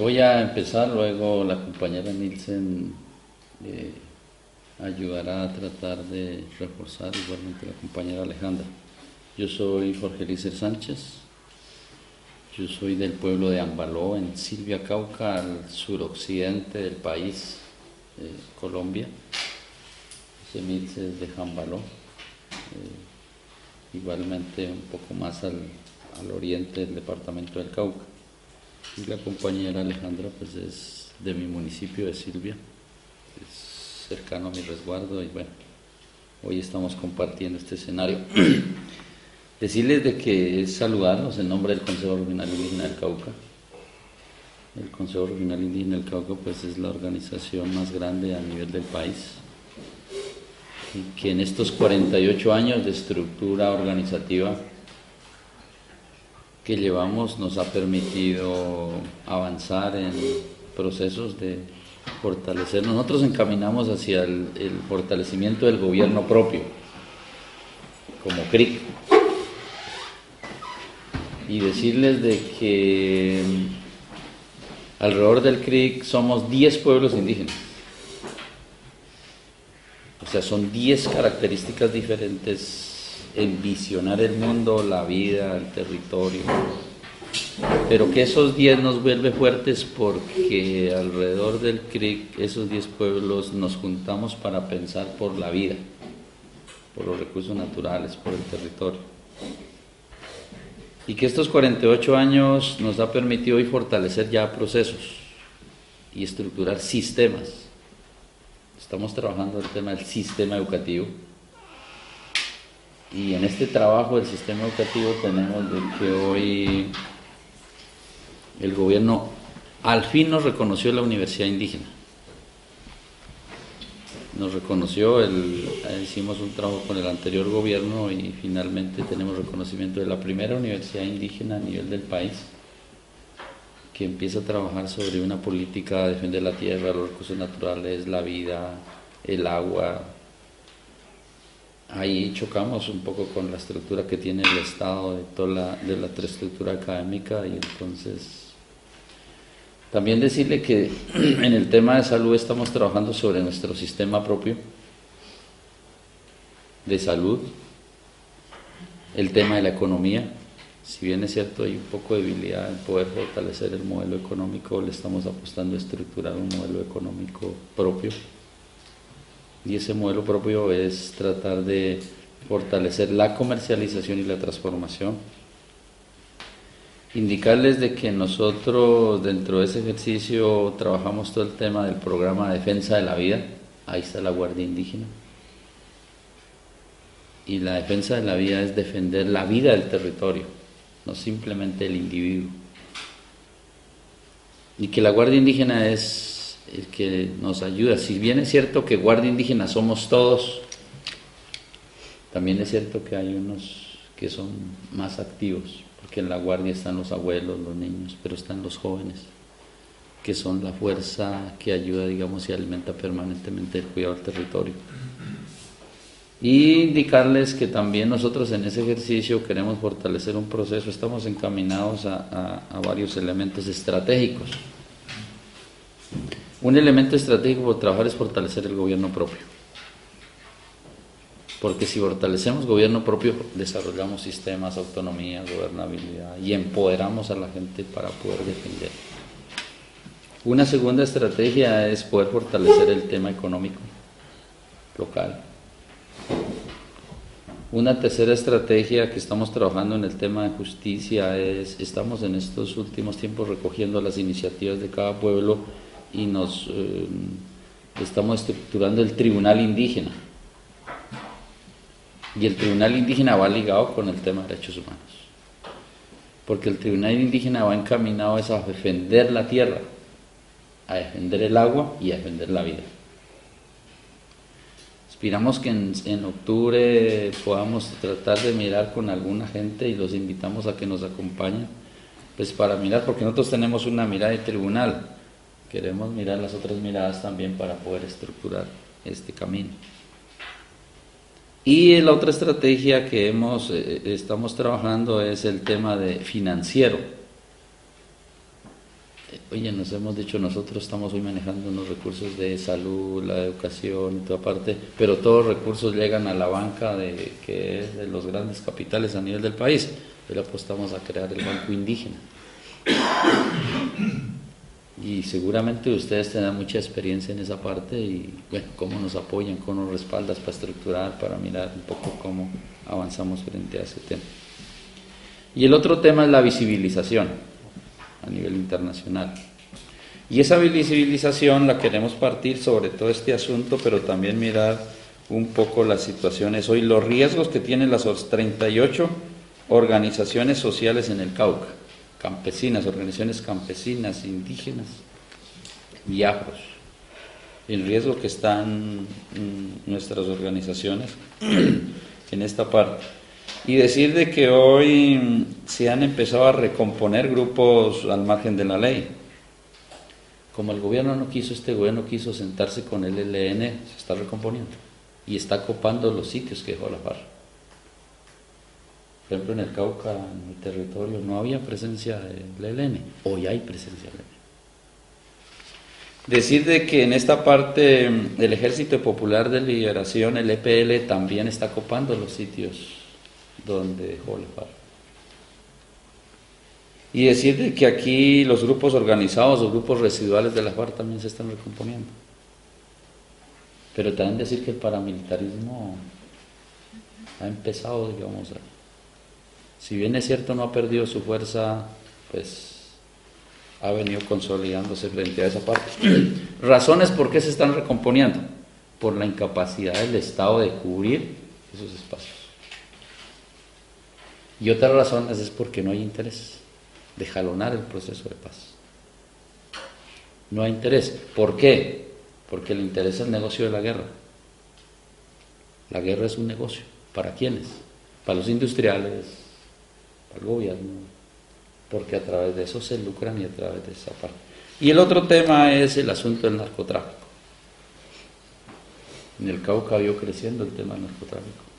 Voy a empezar, luego la compañera Nielsen eh, ayudará a tratar de reforzar, igualmente la compañera Alejandra. Yo soy Jorge Lícer Sánchez, yo soy del pueblo de Ambaló, en Silvia Cauca, al suroccidente del país, eh, Colombia. Ese Milce es de Jambaló, eh, igualmente un poco más al, al oriente del departamento del Cauca. La compañera Alejandra pues es de mi municipio de Silvia, es cercano a mi resguardo y bueno, hoy estamos compartiendo este escenario. Decirles de que es saludarnos en nombre del Consejo Regional Indígena del Cauca. El Consejo Regional Indígena del Cauca pues es la organización más grande a nivel del país y que en estos 48 años de estructura organizativa que llevamos nos ha permitido avanzar en procesos de fortalecer. Nosotros encaminamos hacia el, fortalecimiento del gobierno propio, como CRIC. Y decirles de que alrededor del CRIC somos 10 pueblos indígenas. O sea, son 10 características diferentes en visionar el mundo, la vida, el territorio. Pero que esos 10 nos vuelve fuertes porque alrededor del CRIC, esos 10 pueblos, nos juntamos para pensar por la vida, por los recursos naturales, por el territorio. Y que estos 48 años nos ha permitido hoy fortalecer ya procesos y estructurar sistemas. Estamos trabajando el tema del sistema educativo y en este trabajo del sistema educativo tenemos de que hoy el gobierno al fin nos reconoció la universidad indígena. Nos reconoció, el, hicimos un trabajo con el anterior gobierno y finalmente tenemos reconocimiento de la primera universidad indígena a nivel del país que empieza a trabajar sobre una política de defender la tierra, los recursos naturales, la vida, el agua, ahí chocamos un poco con la estructura que tiene el Estado de toda la, de la estructura académica y entonces también decirle que en el tema de salud estamos trabajando sobre nuestro sistema propio de salud, el tema de la economía, si bien es cierto hay un poco de debilidad en poder fortalecer el modelo económico, le estamos apostando a estructurar un modelo económico propio y ese modelo propio es tratar de fortalecer la comercialización y la transformación. Indicarles de que nosotros dentro de ese ejercicio trabajamos todo el tema del programa de defensa de la vida, ahí está la Guardia Indígena. Y la defensa de la vida es defender la vida del territorio, no simplemente el individuo. Y que la Guardia Indígena es el que nos ayuda. Si bien es cierto que guardia indígena somos todos, también es cierto que hay unos que son más activos, porque en la guardia están los abuelos, los niños, pero están los jóvenes, que son la fuerza que ayuda, digamos, y alimenta permanentemente el cuidado del territorio. Y indicarles que también nosotros en ese ejercicio queremos fortalecer un proceso, estamos encaminados a, a varios elementos estratégicos. Un elemento estratégico por trabajar es fortalecer el gobierno propio. Porque si fortalecemos gobierno propio, desarrollamos sistemas, autonomía, gobernabilidad y empoderamos a la gente para poder defender. Una segunda estrategia es poder fortalecer el tema económico local. Una tercera estrategia que estamos trabajando en el tema de justicia es, estamos en estos últimos tiempos recogiendo las iniciativas de cada pueblo y nos eh, estamos estructurando el tribunal indígena. Y el tribunal indígena va ligado con el tema de derechos humanos. Porque el tribunal indígena va encaminado a defender la tierra, a defender el agua y a defender la vida. Esperamos que en, en, octubre podamos tratar de mirar con alguna gente y los invitamos a que nos acompañen, pues para mirar, porque nosotros tenemos una mirada de tribunal, queremos mirar las otras miradas también para poder estructurar este camino. Y la otra estrategia que hemos, eh, estamos trabajando es el tema de financiero. oye, nos hemos dicho, nosotros estamos hoy manejando unos recursos de salud, la educación y toda parte, pero todos los recursos llegan a la banca de, que es de los grandes capitales a nivel del país. Pero apostamos a crear el Banco Indígena. Y seguramente ustedes tendrán mucha experiencia en esa parte y, bueno, cómo nos apoyan, cómo nos respaldas para estructurar, para mirar un poco cómo avanzamos frente a ese tema. Y el otro tema es la visibilización a nivel internacional. Y esa visibilización la queremos partir sobre todo este asunto, pero también mirar un poco las situaciones hoy, los riesgos que tienen las 38 organizaciones sociales en el Cauca, campesinas, organizaciones campesinas, indígenas y el riesgo que están nuestras organizaciones en esta parte. Y decir de que hoy se han empezado a recomponer grupos al margen de la ley. Como el gobierno no quiso, este gobierno quiso sentarse con el ELN, se está recomponiendo y está copando los sitios que dejó la FARC. Por ejemplo, en el Cauca, en el territorio, no había presencia del ELN, hoy hay presencia del ELN. Decir de que en esta parte el Ejército Popular de Liberación, el EPL, también está copando los sitios donde dejó la FARC. Y decir de que aquí los grupos organizados, los grupos residuales de la FARC también se están recomponiendo. Pero también decir que el paramilitarismo ha empezado, digamos, si bien es cierto no ha perdido su fuerza, pues ha venido consolidándose frente a esa parte. Razones por qué se están recomponiendo. Por la incapacidad del Estado de cubrir esos espacios. Y otra razón es porque no hay interés de jalonar el proceso de paz. No hay interés. ¿Por qué? Porque el interés es el negocio de la guerra. La guerra es un negocio. ¿Para quiénes? Para los industriales, el gobierno, porque a través de eso se lucran y a través de esa parte. Y el otro tema es el asunto del narcotráfico. En el Cauca vio creciendo el tema del narcotráfico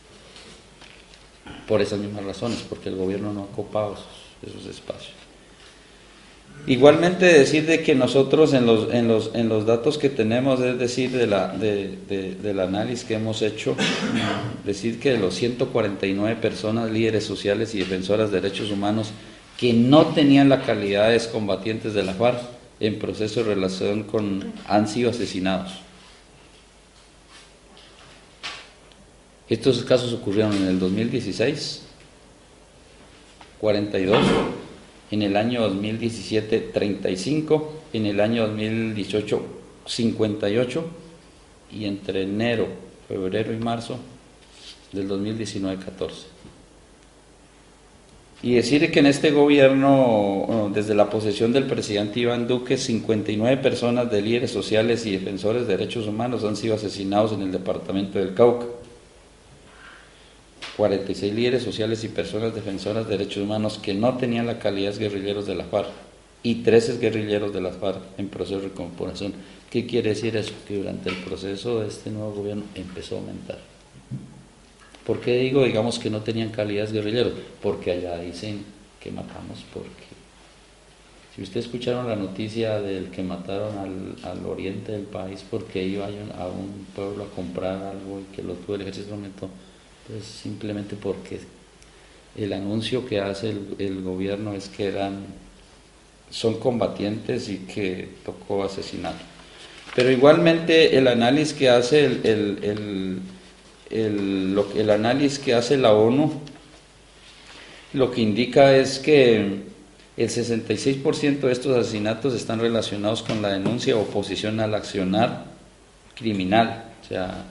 por esas mismas razones, porque el gobierno no ha copado esos, espacios. Igualmente decir de que nosotros en los, en los, en los datos que tenemos, es decir, de la, de, del análisis que hemos hecho, decir que de los 149 personas, líderes sociales y defensoras de derechos humanos que no tenían la calidad de combatientes de la FARC en proceso de relación con, han sido asesinados. Estos casos ocurrieron en el 2016, 42, en el año 2017, 35, en el año 2018, 58 y entre enero, febrero y marzo del 2019, 14. Y decir que en este gobierno, desde la posesión del presidente Iván Duque, 59 personas de líderes sociales y defensores de derechos humanos han sido asesinados en el departamento del Cauca. 46 líderes sociales y personas defensoras de derechos humanos que no tenían la calidad de guerrilleros de la FARC y 13 guerrilleros de la FARC en proceso de recomposición. ¿Qué quiere decir eso? Que durante el proceso de este nuevo gobierno empezó a aumentar. ¿Por qué digo, digamos, que no tenían calidad de guerrilleros? Porque allá dicen que matamos porque... Si ustedes escucharon la noticia del que mataron al, al oriente del país porque iba a un pueblo a comprar algo y que lo tuvo el ejército aumentó, pues simplemente porque el anuncio que hace el, gobierno es que eran, son combatientes y que tocó asesinar. Pero igualmente el análisis que hace el, el, análisis que hace la ONU lo que indica es que el 66% de estos asesinatos están relacionados con la denuncia o oposición al accionar criminal. O sea,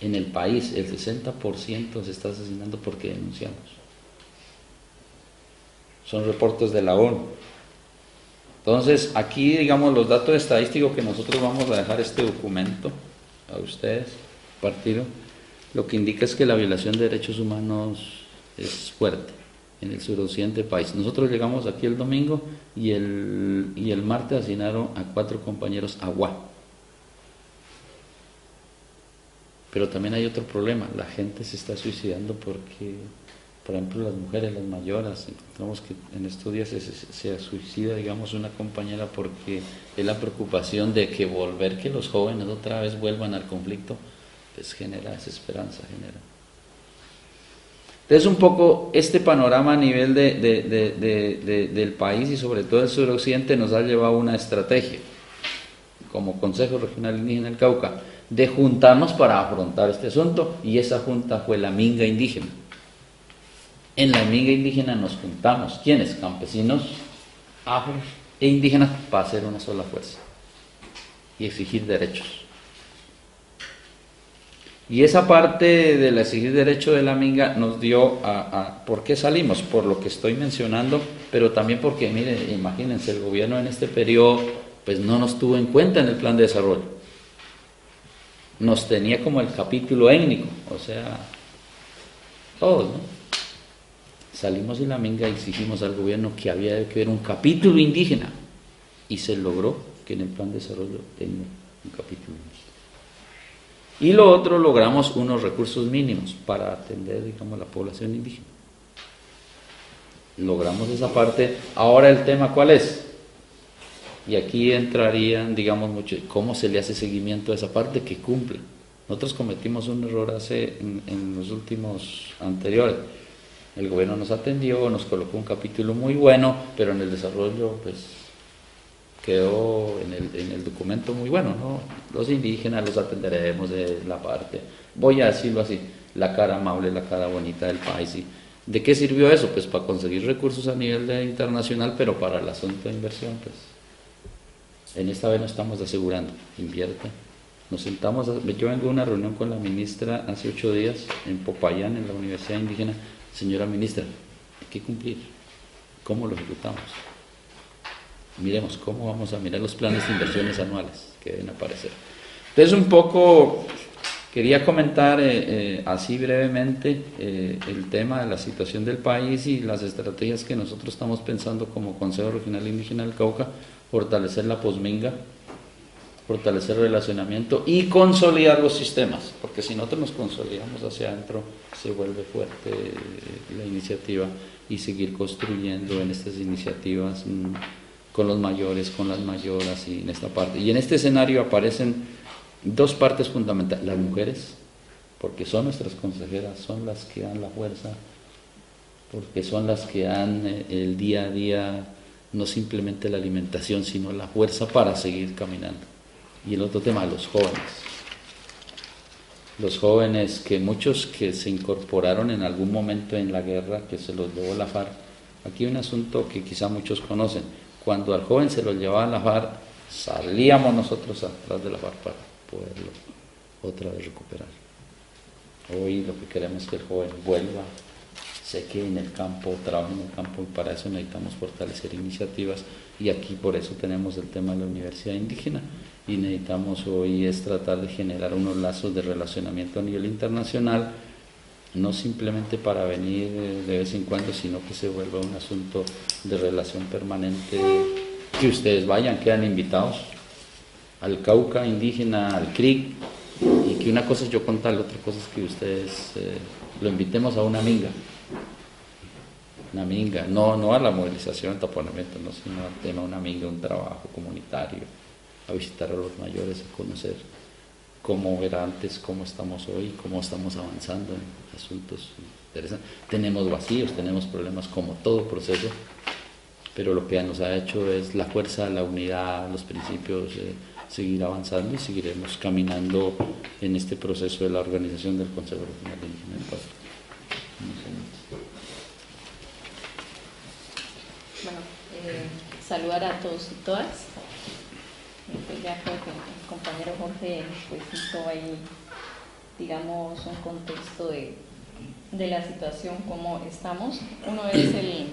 en el país el 60% se está asesinando porque denunciamos. Son reportes de la ONU. Entonces, aquí, digamos, los datos estadísticos que nosotros vamos a dejar este documento a ustedes, partido, lo que indica es que la violación de derechos humanos es fuerte en el suroccidente país. Nosotros llegamos aquí el domingo y el, y el martes asesinaron a cuatro compañeros agua pero también hay otro problema, la gente se está suicidando porque por ejemplo, las mujeres, las mayoras, encontramos que en estos días se, suicida, digamos, una compañera porque es la preocupación de que volver que los jóvenes otra vez vuelvan al conflicto, pues genera desesperanza, genera. Entonces, un poco este panorama a nivel de, del país y sobre todo el suroccidente nos ha llevado a una estrategia, como Consejo Regional Indígena del Cauca, de juntarnos para afrontar este asunto, y esa junta fue la Minga Indígena en la amiga indígena nos juntamos, ¿quiénes? Campesinos, afros e indígenas, para hacer una sola fuerza y exigir derechos. Y esa parte del exigir derecho de la minga nos dio a, ¿Por qué salimos? Por lo que estoy mencionando, pero también porque, miren, imagínense, el gobierno en este periodo pues no nos tuvo en cuenta en el plan de desarrollo. Nos tenía como el capítulo étnico, o sea, todos, ¿no? salimos de la minga y exigimos al gobierno que había que ver un capítulo indígena y se logró que en el plan de desarrollo tenga un capítulo indígena. Y lo otro, logramos unos recursos mínimos para atender, digamos, la población indígena. Logramos esa parte. Ahora el tema, ¿cuál es? Y aquí entrarían, digamos, mucho, cómo se le hace seguimiento a esa parte que cumple. Nosotros cometimos un error hace en, en los últimos anteriores el gobierno nos atendió, nos colocó un capítulo muy bueno, pero en el desarrollo pues quedó en el, documento muy bueno, ¿no? Los indígenas los atenderemos de la parte, voy a decirlo así, la cara amable, la cara bonita del país. ¿y ¿De qué sirvió eso? Pues para conseguir recursos a nivel internacional, pero para el asunto de inversión, pues en esta vez no estamos asegurando, invierte. Nos sentamos, yo vengo a una reunión con la ministra hace ocho días en Popayán, en la Universidad Indígena, Señora ministra, hay que cumplir. ¿Cómo lo ejecutamos? Miremos cómo vamos a mirar los planes de inversiones anuales que deben aparecer. Entonces, un poco quería comentar eh, eh, así brevemente eh, el tema de la situación del país y las estrategias que nosotros estamos pensando como Consejo Regional Indígena del Cauca, fortalecer la posminga, fortalecer el relacionamiento y consolidar los sistemas, porque si nosotros nos consolidamos hacia adentro, se vuelve fuerte la iniciativa y seguir construyendo en estas iniciativas mm, con los mayores, con las mayoras y en esta parte. Y en este escenario aparecen dos partes fundamentales, las mujeres, porque son nuestras consejeras, son las que dan la fuerza, porque son las que dan eh, el día a día no simplemente la alimentación, sino la fuerza para seguir caminando. Y el otro tema, los jóvenes. Los jóvenes que muchos que se incorporaron en algún momento en la guerra, que se los llevó la FARC. Aquí hay un asunto que quizá muchos conocen. Cuando al joven se lo llevaba la FARC, salíamos nosotros atrás de la FARC para poderlo otra vez recuperar. Hoy lo que queremos es que el joven vuelva, se quede en el campo, trabaje en el campo y para eso necesitamos fortalecer iniciativas y aquí por eso tenemos el tema de la universidad indígena y necesitamos hoy es tratar de generar unos lazos de relacionamiento a nivel internacional, no simplemente para venir de vez en cuando, sino que se vuelva un asunto de relación permanente, que ustedes vayan, quedan invitados al Cauca indígena, al CRIC, y que una cosa es yo contar, la otra cosa es que ustedes eh, lo invitemos a una minga. Una minga, no, no a la movilización, taponamiento, no, sino al tema una minga, un trabajo comunitario a visitar a los mayores, a conocer cómo era antes, cómo estamos hoy, cómo estamos avanzando en asuntos interesantes. Tenemos vacíos, tenemos problemas como todo proceso, pero lo que nos ha hecho es la fuerza, la unidad, los principios, seguir avanzando y seguiremos caminando en este proceso de la organización del Consejo Regional de Indígena eh, saludar a todos y todas pues ya creo que el compañero Jorge pues hizo ahí, digamos, un contexto de, la situación como estamos. Uno es el,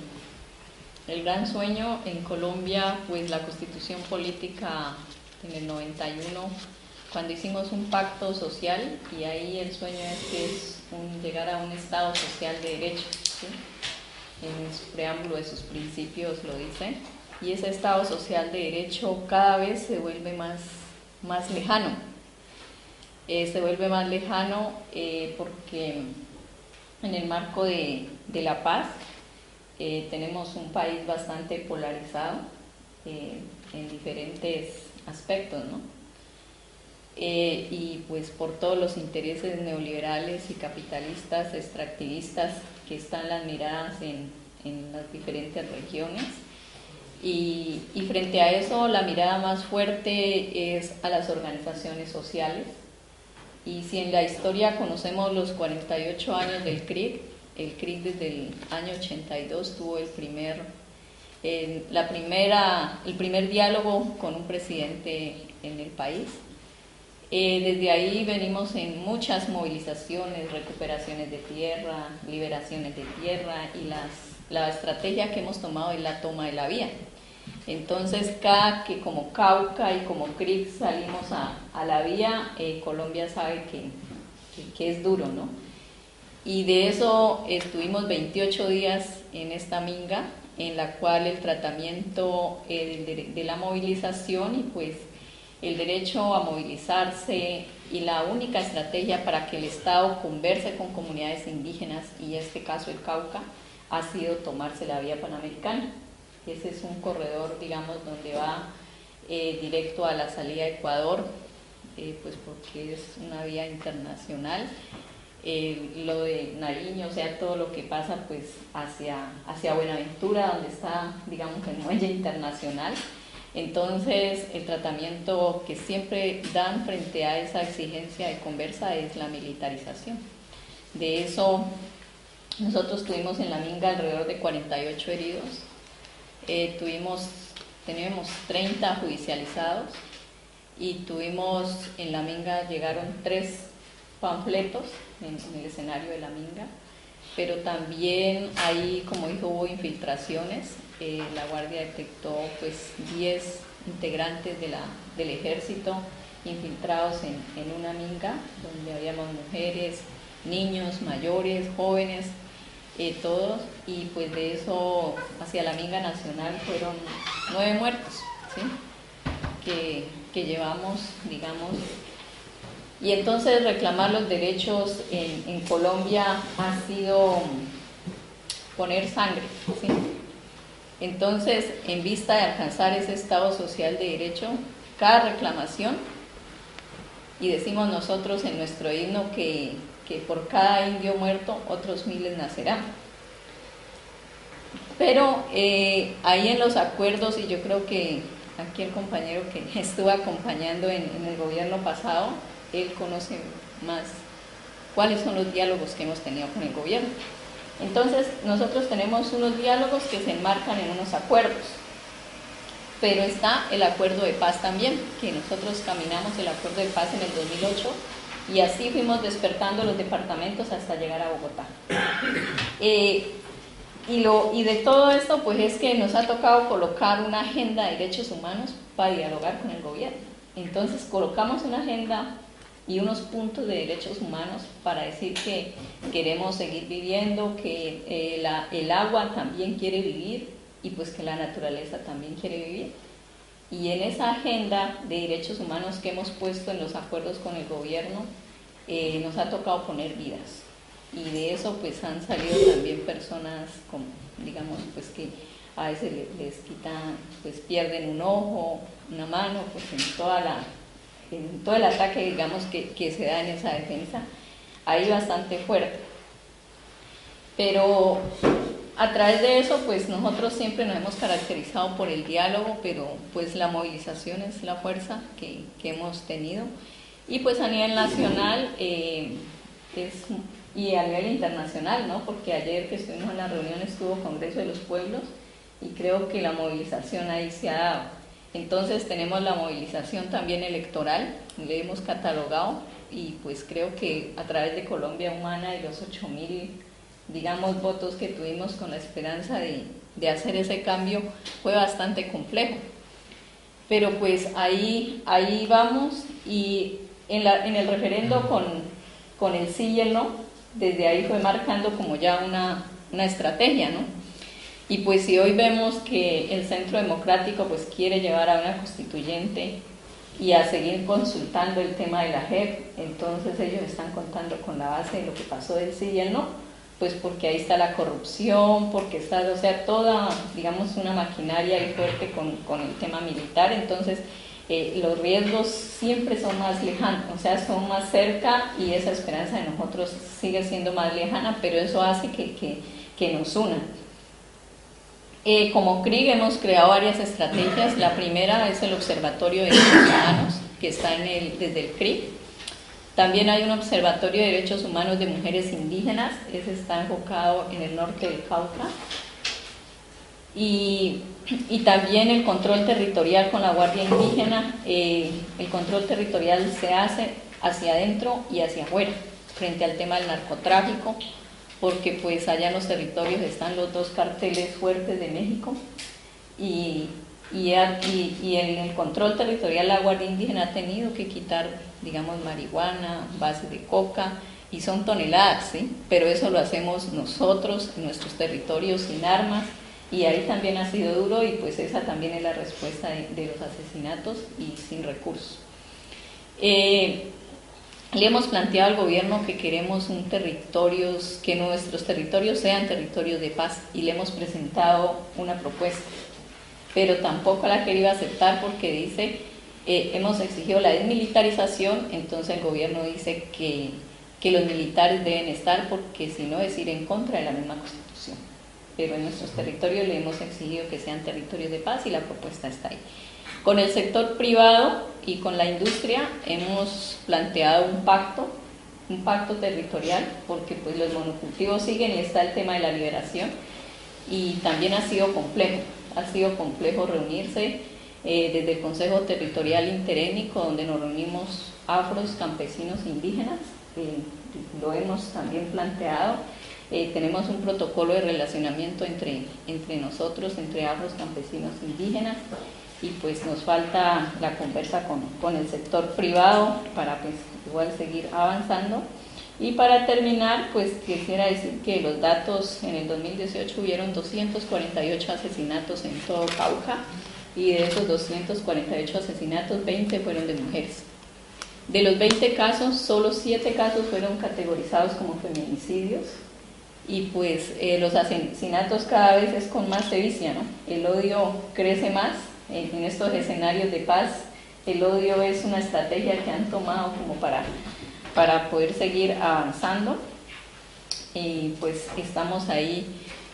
el gran sueño en Colombia, pues la constitución política en el 91, cuando hicimos un pacto social y ahí el sueño es que es llegar a un Estado social de derecho. En su preámbulo de sus principios lo dice y ese Estado social de derecho cada vez se vuelve más, más lejano. Eh, se vuelve más lejano eh, porque en el marco de, la paz. Eh, tenemos un país bastante polarizado en diferentes aspectos, ¿no? Y pues por todos los intereses neoliberales y capitalistas extractivistas que están las miradas en, en las diferentes regiones. Y, frente a eso, la mirada más fuerte es a las organizaciones sociales. Y si en la historia conocemos los 48 años del CRIC, el CRIC desde el año 82 tuvo el primer, la primera, el primer diálogo con un presidente en el país eh, desde ahí venimos en muchas movilizaciones, recuperaciones de tierra, liberaciones de tierra y las, la estrategia que hemos tomado es la toma de la vía. Entonces, cada que como Cauca y como CRIC salimos a, la vía, eh, Colombia sabe que, es duro, ¿no? Y de eso estuvimos 28 días en esta minga, en la cual el tratamiento de, de la movilización y pues el derecho a movilizarse y la única estrategia para que el Estado converse con comunidades indígenas, y en este caso el Cauca, ha sido tomarse la vía panamericana. Ese es un corredor, digamos, donde va eh, directo a la salida de Ecuador, eh, pues porque es una vía internacional. Eh, lo de Nariño, o sea, todo lo que pasa pues hacia, hacia Buenaventura, donde está, digamos, el muelle internacional. Entonces, el tratamiento que siempre dan frente a esa exigencia de conversa es la militarización. De eso, nosotros tuvimos en la Minga alrededor de 48 heridos, eh, tuvimos, tenemos 30 judicializados y tuvimos en la Minga, llegaron tres panfletos en, en el escenario de la Minga, pero también ahí, como dijo, hubo infiltraciones. Eh, la Guardia detectó pues 10 integrantes del ejército infiltrados en, una minga, donde habíamos mujeres, niños, mayores, jóvenes, eh, todos, y pues de eso hacia la minga nacional fueron nueve muertos, que, llevamos, digamos, y entonces reclamar los derechos en, Colombia ha sido poner sangre. Entonces, en vista de alcanzar ese estado social de derecho, cada reclamación, y decimos nosotros en nuestro himno que, por cada indio muerto otros miles nacerán. Pero eh, ahí en los acuerdos, y yo creo que aquí el compañero que estuvo acompañando en, en el gobierno pasado, él conoce más cuáles son los diálogos que hemos tenido con el gobierno. Entonces, nosotros tenemos unos diálogos que se enmarcan en unos acuerdos, pero está el acuerdo de paz también, que nosotros caminamos el acuerdo de paz en el 2008 y así fuimos despertando los departamentos hasta llegar a Bogotá. Eh, y, lo, y de todo esto, pues es que nos ha tocado colocar una agenda de derechos humanos para dialogar con el gobierno. Entonces colocamos una agenda y unos puntos de derechos humanos para decir que queremos seguir viviendo, que eh, el agua también quiere vivir y pues que la naturaleza también quiere vivir. Y en esa agenda de derechos humanos que hemos puesto en los acuerdos con el gobierno, eh, nos ha tocado poner vidas. Y de eso pues han salido también personas, como, digamos, pues que a veces les, quitan, pues pierden un ojo, una mano, pues en toda la en todo el ataque, digamos, que, que se da en esa defensa, ahí bastante fuerte. Pero a través de eso, pues nosotros siempre nos hemos caracterizado por el diálogo, pero pues la movilización es la fuerza que, que hemos tenido. Y pues a nivel nacional eh, es, y a nivel internacional, ¿no? Porque ayer que estuvimos en la reunión estuvo Congreso de los Pueblos y creo que la movilización ahí se ha dado entonces tenemos la movilización también electoral, le hemos catalogado y pues creo que a través de Colombia Humana y los 8.000, digamos, votos que tuvimos con la esperanza de, hacer ese cambio fue bastante complejo. Pero pues ahí, ahí vamos y en, la, en el referendo con, con, el sí y el no, desde ahí fue marcando como ya una, una estrategia, ¿no? Y pues si hoy vemos que el Centro Democrático pues quiere llevar a una constituyente y a seguir consultando el tema de la JEP, entonces ellos están contando con la base de lo que pasó del sí y el no, pues porque ahí está la corrupción, porque está, o sea, toda, digamos, una maquinaria y fuerte con, con el tema militar, entonces eh, los riesgos siempre son más lejanos, o sea, son más cerca y esa esperanza de nosotros sigue siendo más lejana, pero eso hace que, que, que nos una. Eh, como CRIG hemos creado varias estrategias. La primera es el Observatorio de Derechos Humanos, que está en el, desde el CRIG. También hay un Observatorio de Derechos Humanos de Mujeres Indígenas, ese está enfocado en el norte del Cauca. Y, también el control territorial con la Guardia Indígena. Eh, el control territorial se hace hacia adentro y hacia afuera, frente al tema del narcotráfico, porque pues allá en los territorios están los dos carteles fuertes de México y, y, y, en el control territorial la Guardia Indígena ha tenido que quitar, digamos, marihuana, base de coca, y son toneladas, ¿sí? pero eso lo hacemos nosotros en nuestros territorios sin armas, y ahí también ha sido duro y pues esa también es la respuesta de, los asesinatos y sin recursos. Eh, le hemos planteado al gobierno que queremos un territorio, que nuestros territorios sean territorios de paz y le hemos presentado una propuesta, pero tampoco la ha querido aceptar porque dice, eh, hemos exigido la desmilitarización, entonces el gobierno dice que, que los militares deben estar porque si no es ir en contra de la misma constitución. Pero en nuestros territorios le hemos exigido que sean territorios de paz y la propuesta está ahí. Con el sector privado y con la industria hemos planteado un pacto, un pacto territorial, porque pues los monocultivos siguen y está el tema de la liberación y también ha sido complejo, ha sido complejo reunirse eh, desde el Consejo Territorial Interétnico, donde nos reunimos afros, campesinos e indígenas, eh, lo hemos también planteado. Eh, tenemos un protocolo de relacionamiento entre, entre nosotros, entre afros, campesinos e indígenas y pues nos falta la conversa con, con el sector privado para pues igual seguir avanzando. Y para terminar, pues quisiera decir que los datos en el 2018 hubieron 248 asesinatos en todo Cauca y de esos 248 asesinatos, 20 fueron de mujeres. De los 20 casos, solo 7 casos fueron categorizados como feminicidios y pues eh, los asesinatos cada vez es con más sevicia, ¿no? El odio crece más en estos escenarios de paz, el odio es una estrategia que han tomado como para, para poder seguir avanzando. Y pues estamos ahí,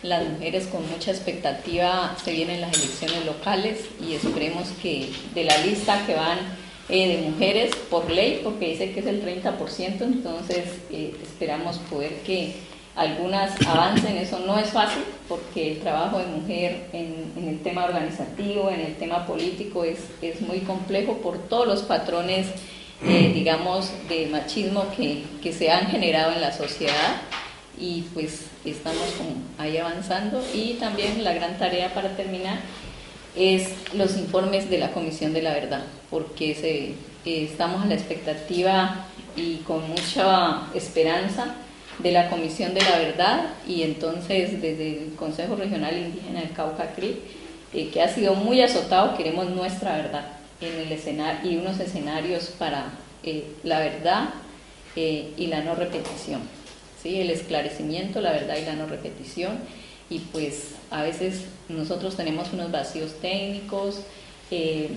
las mujeres con mucha expectativa, se vienen las elecciones locales y esperemos que de la lista que van eh, de mujeres por ley, porque dice que es el 30%, entonces eh, esperamos poder que algunas avancen, eso no es fácil porque el trabajo de mujer en, el tema organizativo, en el tema político es, es muy complejo por todos los patrones, eh, digamos, de machismo que, que, se han generado en la sociedad y pues estamos ahí avanzando. Y también la gran tarea para terminar es los informes de la Comisión de la Verdad, porque se, eh, estamos a la expectativa y con mucha esperanza de la Comisión de la Verdad y entonces desde el Consejo Regional Indígena del Cauca CRI, eh, que ha sido muy azotado, queremos nuestra verdad en el escenario y unos escenarios para eh, la verdad eh, y la no repetición, ¿sí? el esclarecimiento, la verdad y la no repetición. Y pues a veces nosotros tenemos unos vacíos técnicos,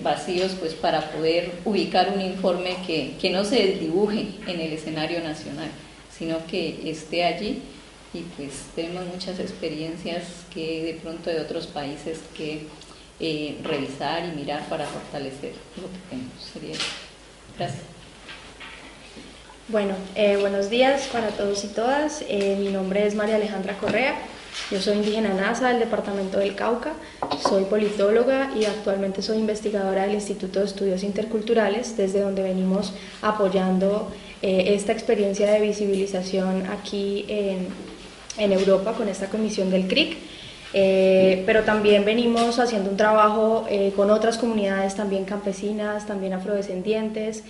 vacíos pues para poder ubicar un informe que, que no se dibuje en el escenario nacional sino que esté allí y pues tenemos muchas experiencias que de pronto de otros países que eh, revisar y mirar para fortalecer lo que tenemos. Sería Gracias. Bueno, eh, buenos días para todos y todas. Eh, mi nombre es María Alejandra Correa. Yo soy indígena NASA del departamento del Cauca, soy politóloga y actualmente soy investigadora del Instituto de Estudios Interculturales, desde donde venimos apoyando eh, esta experiencia de visibilización aquí en, en, Europa con esta comisión del CRIC. Eh, pero también venimos haciendo un trabajo eh, con otras comunidades también campesinas, también afrodescendientes,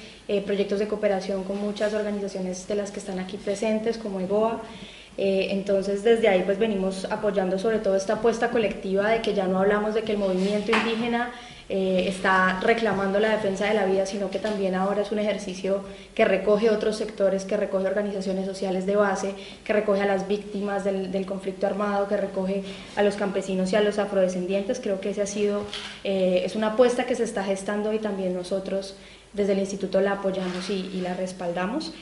proyectos de cooperación con muchas organizaciones de las que están aquí presentes, como EGOA. Eh, entonces desde ahí pues venimos apoyando sobre todo esta apuesta colectiva de que ya no hablamos de que el movimiento indígena eh, está reclamando la defensa de la vida, sino que también ahora es un ejercicio que recoge otros sectores, que recoge organizaciones sociales de base, que recoge a las víctimas del, conflicto armado, que recoge a los campesinos y a los afrodescendientes. Creo que ese ha sido, eh, es una apuesta que se está gestando y también nosotros desde el instituto la apoyamos y, la respaldamos.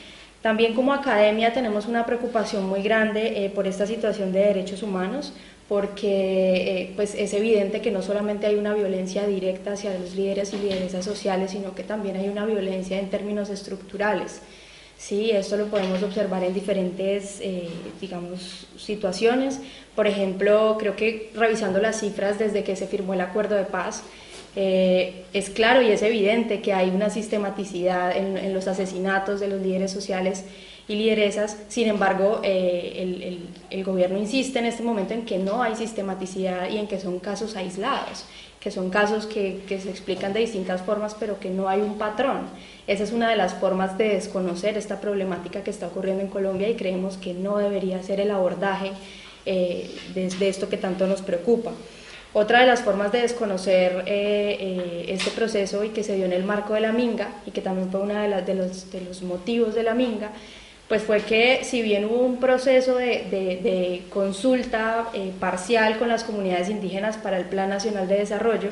También como academia tenemos una preocupación muy grande eh, por esta situación de derechos humanos porque eh, pues es evidente que no solamente hay una violencia directa hacia los líderes y lideresas sociales, sino que también hay una violencia en términos estructurales. Sí, esto lo podemos observar en diferentes, eh, digamos, situaciones. Por ejemplo, creo que revisando las cifras desde que se firmó el acuerdo de paz, eh, es claro y es evidente que hay una sistematicidad en, en los asesinatos de los líderes sociales y lideresas. Sin embargo, eh, el, el, gobierno insiste en este momento en que no hay sistematicidad y en que son casos aislados, que son casos que, que, se explican de distintas formas, pero que no hay un patrón. Esa es una de las formas de desconocer esta problemática que está ocurriendo en Colombia y creemos que no debería ser el abordaje eh, de, esto que tanto nos preocupa. Otra de las formas de desconocer eh, este proceso y que se dio en el marco de la Minga y que también fue uno de, de, los, de los motivos de la Minga pues fue que si bien hubo un proceso de, consulta eh, parcial con las comunidades indígenas para el Plan Nacional de Desarrollo,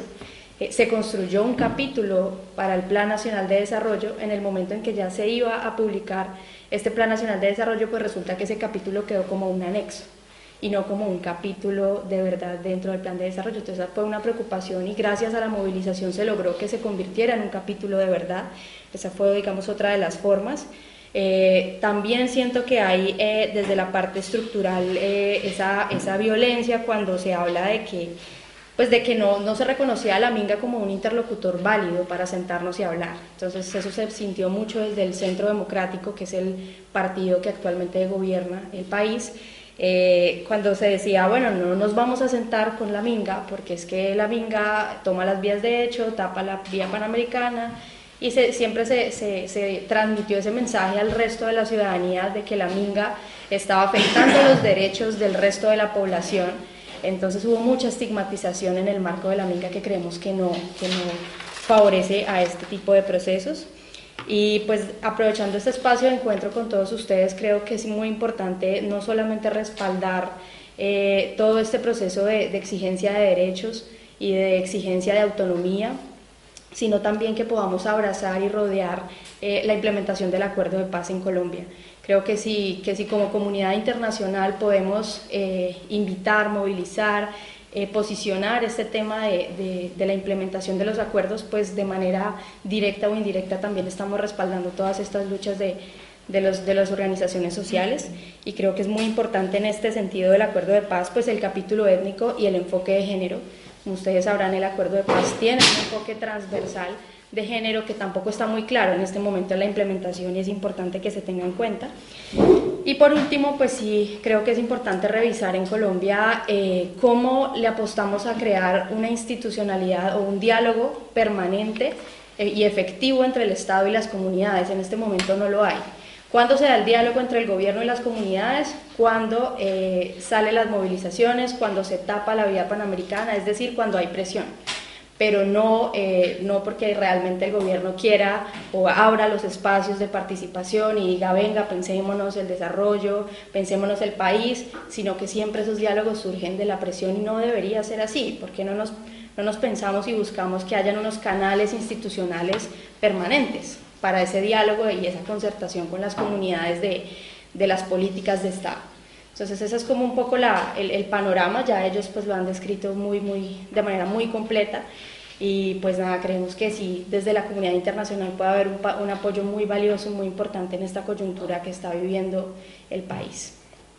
eh, se construyó un capítulo para el Plan Nacional de Desarrollo en el momento en que ya se iba a publicar este Plan Nacional de Desarrollo, pues resulta que ese capítulo quedó como un anexo y no como un capítulo de verdad dentro del plan de desarrollo. Entonces fue una preocupación y gracias a la movilización se logró que se convirtiera en un capítulo de verdad. Esa fue, digamos, otra de las formas. Eh, también siento que hay eh, desde la parte estructural eh, esa, esa, violencia cuando se habla de que, pues de que no, no, se reconocía a la Minga como un interlocutor válido para sentarnos y hablar. Entonces eso se sintió mucho desde el Centro Democrático, que es el partido que actualmente gobierna el país. cuando se decía, bueno, no nos vamos a sentar con la Minga, porque es que la Minga toma las vías de hecho, tapa la vía panamericana, y siempre se, transmitió ese mensaje al resto de la ciudadanía de que la minga estaba afectando los derechos del resto de la población. Entonces hubo mucha estigmatización en el marco de la minga que creemos que no, que no favorece a este tipo de procesos. Y pues aprovechando este espacio de encuentro con todos ustedes, creo que es muy importante no solamente respaldar eh, todo este proceso de exigencia de derechos y de exigencia de autonomía, sino también que podamos abrazar y rodear eh, la implementación del acuerdo de paz en Colombia. Creo que si, que si como comunidad internacional podemos eh, invitar, movilizar, eh, posicionar este tema de, de, la implementación de los acuerdos, pues de manera directa o indirecta también estamos respaldando todas estas luchas de, de, los, de las organizaciones sociales y creo que es muy importante en este sentido del acuerdo de paz, pues el capítulo étnico y el enfoque de género como ustedes sabrán, el acuerdo de paz tiene un enfoque transversal de género que tampoco está muy claro en este momento en la implementación y es importante que se tenga en cuenta. Y por último, pues sí, creo que es importante revisar en Colombia eh, cómo le apostamos a crear una institucionalidad o un diálogo permanente eh, y efectivo entre el Estado y las comunidades. En este momento no lo hay. ¿Cuándo se da el diálogo entre el gobierno y las comunidades? Cuando eh, salen las movilizaciones, cuando se tapa la vía panamericana, es decir, cuando hay presión. Pero no, eh, no porque realmente el gobierno quiera o abra los espacios de participación y diga, venga, pensémonos el desarrollo, pensémonos el país, sino que siempre esos diálogos surgen de la presión y no debería ser así, porque no nos, no nos pensamos y buscamos que hayan unos canales institucionales permanentes para ese diálogo y esa concertación con las comunidades de, de las políticas de Estado. Entonces ese es como un poco la, el, panorama, ya ellos pues lo han descrito muy, muy, de manera muy completa y pues nada, creemos que sí, desde la comunidad internacional puede haber un, un apoyo muy valioso, muy importante en esta coyuntura que está viviendo el país.